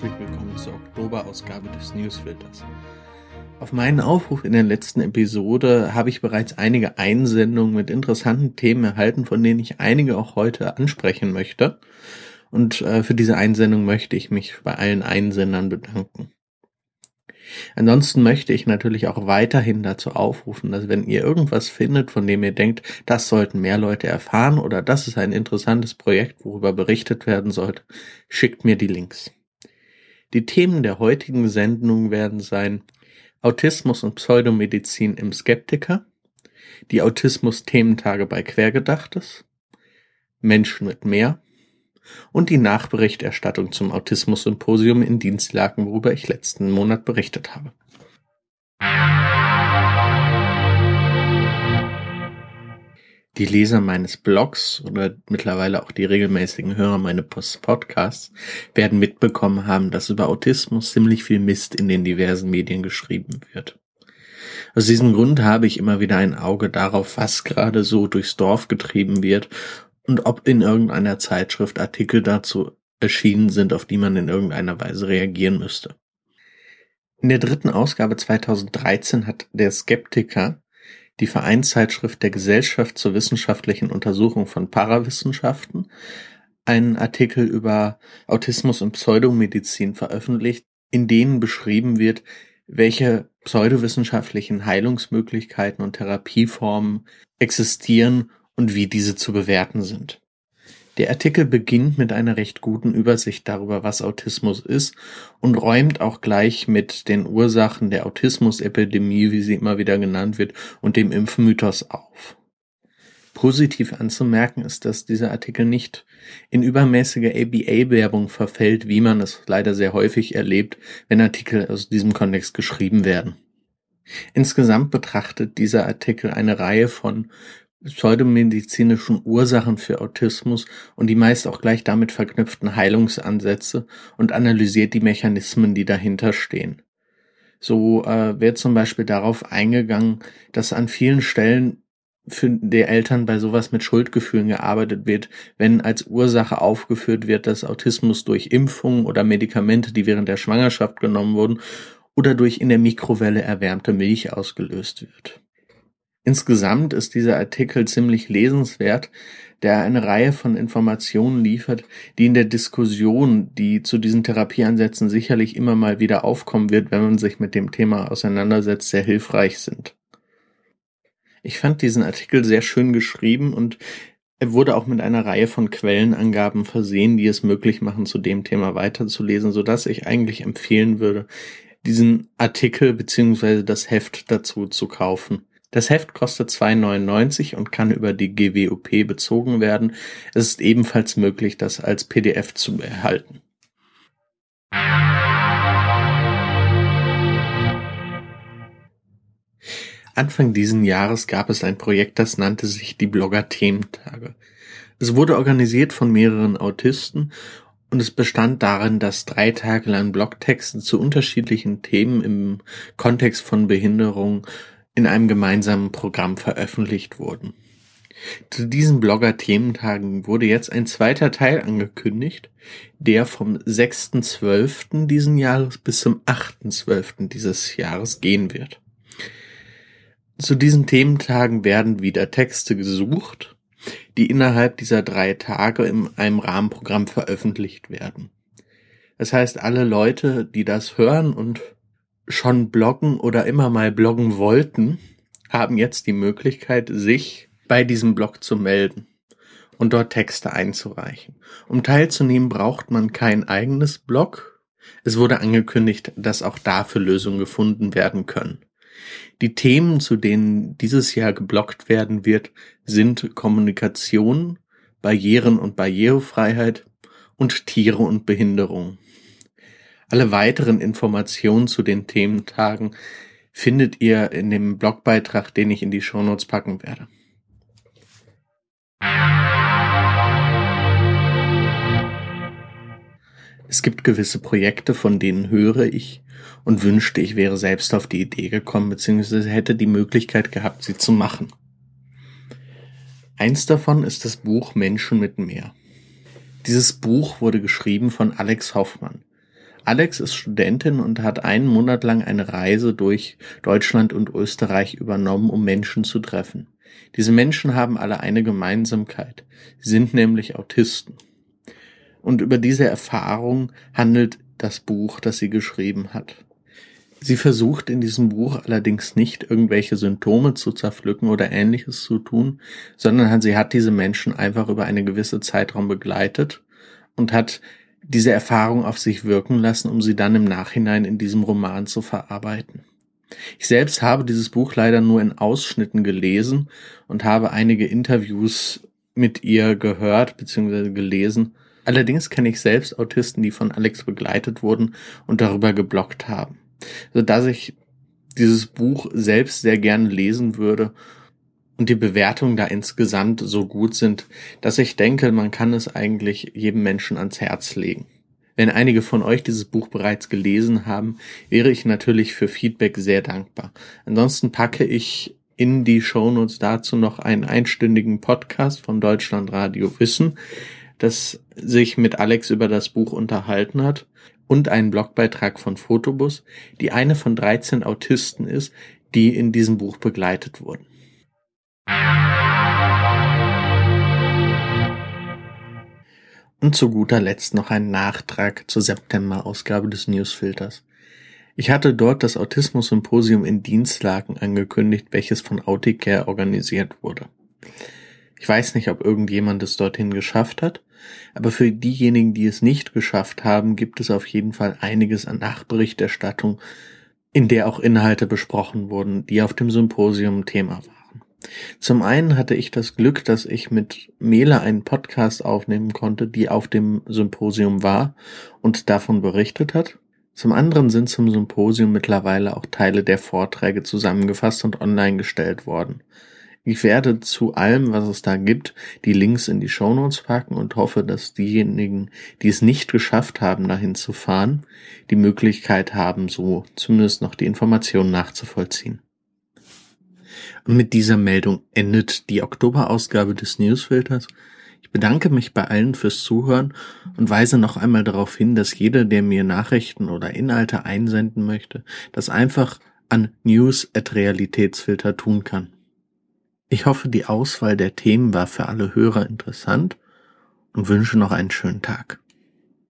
herzlich willkommen zur Oktoberausgabe des Newsfilters. Auf meinen Aufruf in der letzten Episode habe ich bereits einige Einsendungen mit interessanten Themen erhalten, von denen ich einige auch heute ansprechen möchte. Und äh, für diese Einsendung möchte ich mich bei allen Einsendern bedanken. Ansonsten möchte ich natürlich auch weiterhin dazu aufrufen, dass wenn ihr irgendwas findet, von dem ihr denkt, das sollten mehr Leute erfahren oder das ist ein interessantes Projekt, worüber berichtet werden sollte, schickt mir die Links. Die Themen der heutigen Sendung werden sein Autismus und Pseudomedizin im Skeptiker, die Autismus-Thementage bei Quergedachtes, Menschen mit mehr und die Nachberichterstattung zum Autismus-Symposium in Dienstlaken, worüber ich letzten Monat berichtet habe. Die Leser meines Blogs oder mittlerweile auch die regelmäßigen Hörer meines Podcasts werden mitbekommen haben, dass über Autismus ziemlich viel Mist in den diversen Medien geschrieben wird. Aus diesem Grund habe ich immer wieder ein Auge darauf, was gerade so durchs Dorf getrieben wird und ob in irgendeiner Zeitschrift Artikel dazu erschienen sind, auf die man in irgendeiner Weise reagieren müsste. In der dritten Ausgabe 2013 hat der Skeptiker, die Vereinszeitschrift der Gesellschaft zur wissenschaftlichen Untersuchung von Parawissenschaften, einen Artikel über Autismus und Pseudomedizin veröffentlicht, in denen beschrieben wird, welche pseudowissenschaftlichen Heilungsmöglichkeiten und Therapieformen existieren und wie diese zu bewerten sind. Der Artikel beginnt mit einer recht guten Übersicht darüber, was Autismus ist und räumt auch gleich mit den Ursachen der Autismusepidemie, wie sie immer wieder genannt wird, und dem Impfmythos auf. Positiv anzumerken ist, dass dieser Artikel nicht in übermäßige ABA-Werbung verfällt, wie man es leider sehr häufig erlebt, wenn Artikel aus diesem Kontext geschrieben werden. Insgesamt betrachtet dieser Artikel eine Reihe von pseudomedizinischen Ursachen für Autismus und die meist auch gleich damit verknüpften Heilungsansätze und analysiert die Mechanismen, die dahinter stehen. So äh, wird zum Beispiel darauf eingegangen, dass an vielen Stellen für die Eltern bei sowas mit Schuldgefühlen gearbeitet wird, wenn als Ursache aufgeführt wird, dass Autismus durch Impfungen oder Medikamente, die während der Schwangerschaft genommen wurden, oder durch in der Mikrowelle erwärmte Milch ausgelöst wird. Insgesamt ist dieser Artikel ziemlich lesenswert, der eine Reihe von Informationen liefert, die in der Diskussion, die zu diesen Therapieansätzen sicherlich immer mal wieder aufkommen wird, wenn man sich mit dem Thema auseinandersetzt, sehr hilfreich sind. Ich fand diesen Artikel sehr schön geschrieben und er wurde auch mit einer Reihe von Quellenangaben versehen, die es möglich machen, zu dem Thema weiterzulesen, so dass ich eigentlich empfehlen würde, diesen Artikel beziehungsweise das Heft dazu zu kaufen. Das Heft kostet 2,99 und kann über die GWOP bezogen werden. Es ist ebenfalls möglich, das als PDF zu erhalten. Anfang diesen Jahres gab es ein Projekt, das nannte sich die Blogger-Thementage. Es wurde organisiert von mehreren Autisten und es bestand darin, dass drei Tage lang Blogtexte zu unterschiedlichen Themen im Kontext von Behinderung in einem gemeinsamen Programm veröffentlicht wurden. Zu diesen Blogger-Thementagen wurde jetzt ein zweiter Teil angekündigt, der vom 6.12. diesen Jahres bis zum 8.12. dieses Jahres gehen wird. Zu diesen Thementagen werden wieder Texte gesucht, die innerhalb dieser drei Tage in einem Rahmenprogramm veröffentlicht werden. Das heißt, alle Leute, die das hören und schon bloggen oder immer mal bloggen wollten, haben jetzt die Möglichkeit, sich bei diesem Blog zu melden und dort Texte einzureichen. Um teilzunehmen, braucht man kein eigenes Blog. Es wurde angekündigt, dass auch dafür Lösungen gefunden werden können. Die Themen, zu denen dieses Jahr geblockt werden wird, sind Kommunikation, Barrieren und Barrierefreiheit und Tiere und Behinderung. Alle weiteren Informationen zu den Thementagen findet ihr in dem Blogbeitrag, den ich in die Shownotes packen werde. Es gibt gewisse Projekte, von denen höre ich und wünschte, ich wäre selbst auf die Idee gekommen, beziehungsweise hätte die Möglichkeit gehabt, sie zu machen. Eins davon ist das Buch Menschen mit Meer. Dieses Buch wurde geschrieben von Alex Hoffmann. Alex ist Studentin und hat einen Monat lang eine Reise durch Deutschland und Österreich übernommen, um Menschen zu treffen. Diese Menschen haben alle eine Gemeinsamkeit. Sie sind nämlich Autisten. Und über diese Erfahrung handelt das Buch, das sie geschrieben hat. Sie versucht in diesem Buch allerdings nicht irgendwelche Symptome zu zerpflücken oder ähnliches zu tun, sondern sie hat diese Menschen einfach über eine gewisse Zeitraum begleitet und hat diese Erfahrung auf sich wirken lassen, um sie dann im Nachhinein in diesem Roman zu verarbeiten. Ich selbst habe dieses Buch leider nur in Ausschnitten gelesen und habe einige Interviews mit ihr gehört bzw. gelesen. Allerdings kenne ich selbst Autisten, die von Alex begleitet wurden und darüber geblockt haben so dass ich dieses Buch selbst sehr gerne lesen würde und die Bewertungen da insgesamt so gut sind, dass ich denke, man kann es eigentlich jedem Menschen ans Herz legen. Wenn einige von euch dieses Buch bereits gelesen haben, wäre ich natürlich für Feedback sehr dankbar. Ansonsten packe ich in die Shownotes dazu noch einen einstündigen Podcast von Deutschlandradio Wissen, das sich mit Alex über das Buch unterhalten hat und einen Blogbeitrag von Fotobus, die eine von 13 Autisten ist, die in diesem Buch begleitet wurden. Und zu guter Letzt noch ein Nachtrag zur September-Ausgabe des Newsfilters. Ich hatte dort das Autismus-Symposium in Dienstlaken angekündigt, welches von Auticare organisiert wurde. Ich weiß nicht, ob irgendjemand es dorthin geschafft hat, aber für diejenigen, die es nicht geschafft haben, gibt es auf jeden Fall einiges an Nachberichterstattung, in der auch Inhalte besprochen wurden, die auf dem Symposium Thema waren. Zum einen hatte ich das Glück, dass ich mit Mela einen Podcast aufnehmen konnte, die auf dem Symposium war und davon berichtet hat. Zum anderen sind zum Symposium mittlerweile auch Teile der Vorträge zusammengefasst und online gestellt worden. Ich werde zu allem, was es da gibt, die Links in die Shownotes packen und hoffe, dass diejenigen, die es nicht geschafft haben, dahin zu fahren, die Möglichkeit haben, so zumindest noch die Informationen nachzuvollziehen. Und mit dieser Meldung endet die Oktoberausgabe des Newsfilters. Ich bedanke mich bei allen fürs Zuhören und weise noch einmal darauf hin, dass jeder, der mir Nachrichten oder Inhalte einsenden möchte, das einfach an news@realitätsfilter tun kann. Ich hoffe, die Auswahl der Themen war für alle Hörer interessant und wünsche noch einen schönen Tag.